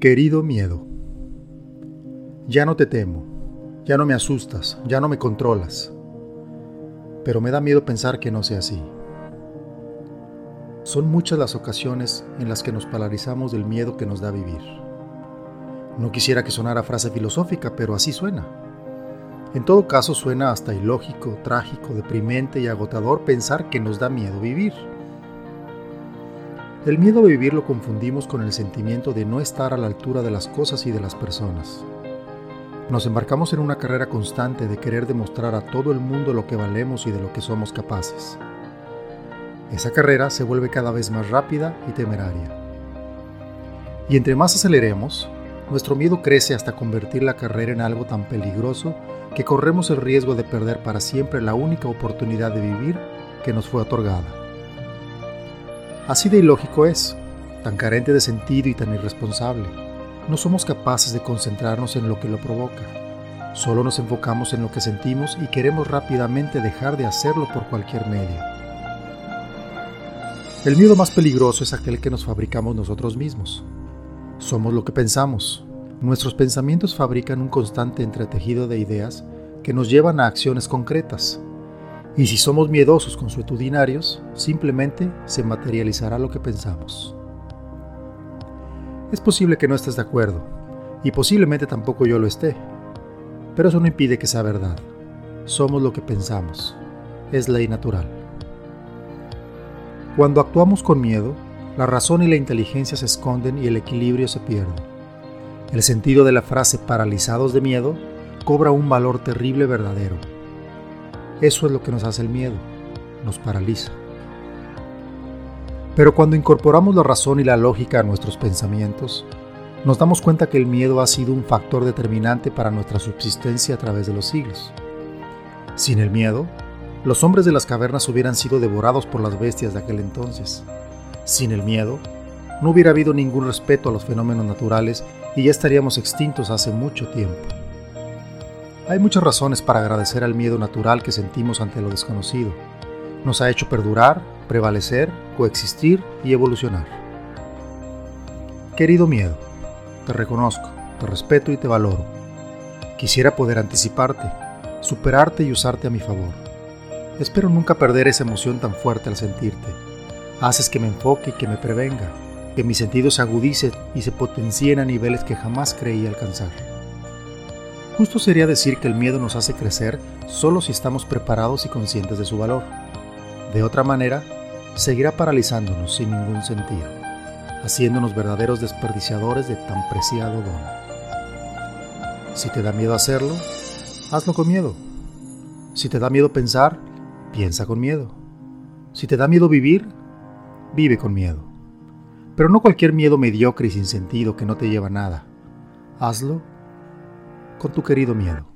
Querido miedo, ya no te temo, ya no me asustas, ya no me controlas, pero me da miedo pensar que no sea así. Son muchas las ocasiones en las que nos paralizamos del miedo que nos da vivir. No quisiera que sonara frase filosófica, pero así suena. En todo caso suena hasta ilógico, trágico, deprimente y agotador pensar que nos da miedo vivir. El miedo a vivir lo confundimos con el sentimiento de no estar a la altura de las cosas y de las personas. Nos embarcamos en una carrera constante de querer demostrar a todo el mundo lo que valemos y de lo que somos capaces. Esa carrera se vuelve cada vez más rápida y temeraria. Y entre más aceleremos, nuestro miedo crece hasta convertir la carrera en algo tan peligroso que corremos el riesgo de perder para siempre la única oportunidad de vivir que nos fue otorgada. Así de ilógico es, tan carente de sentido y tan irresponsable. No somos capaces de concentrarnos en lo que lo provoca. Solo nos enfocamos en lo que sentimos y queremos rápidamente dejar de hacerlo por cualquier medio. El miedo más peligroso es aquel que nos fabricamos nosotros mismos. Somos lo que pensamos. Nuestros pensamientos fabrican un constante entretejido de ideas que nos llevan a acciones concretas, y si somos miedosos consuetudinarios, simplemente se materializará lo que pensamos. Es posible que no estés de acuerdo, y posiblemente tampoco yo lo esté, pero eso no impide que sea verdad. Somos lo que pensamos. Es ley natural. Cuando actuamos con miedo, la razón y la inteligencia se esconden y el equilibrio se pierde. El sentido de la frase paralizados de miedo cobra un valor terrible verdadero eso es lo que nos hace el miedo, nos paraliza. Pero cuando incorporamos la razón y la lógica a nuestros pensamientos, nos damos cuenta que el miedo ha sido un factor determinante para nuestra subsistencia a través de los siglos. Sin el miedo, los hombres de las cavernas hubieran sido devorados por las bestias de aquel entonces. Sin el miedo, no hubiera habido ningún respeto a los fenómenos naturales y ya estaríamos extintos hace mucho tiempo. Hay muchas razones para agradecer al miedo natural que sentimos ante lo desconocido. Nos ha hecho perdurar, prevalecer, coexistir y evolucionar. Querido miedo, te reconozco, te respeto y te valoro. Quisiera poder anticiparte, superarte y usarte a mi favor. Espero nunca perder esa emoción tan fuerte al sentirte. Haces que me enfoque y que me prevenga, que mi sentido se agudice y se potencien a niveles que jamás creí alcanzar. Justo sería decir que el miedo nos hace crecer solo si estamos preparados y conscientes de su valor. De otra manera, seguirá paralizándonos sin ningún sentido, haciéndonos verdaderos desperdiciadores de tan preciado don. Si te da miedo hacerlo, hazlo con miedo. Si te da miedo pensar, piensa con miedo. Si te da miedo vivir, vive con miedo. Pero no cualquier miedo mediocre y sin sentido que no te lleva a nada. Hazlo con tu querido miedo.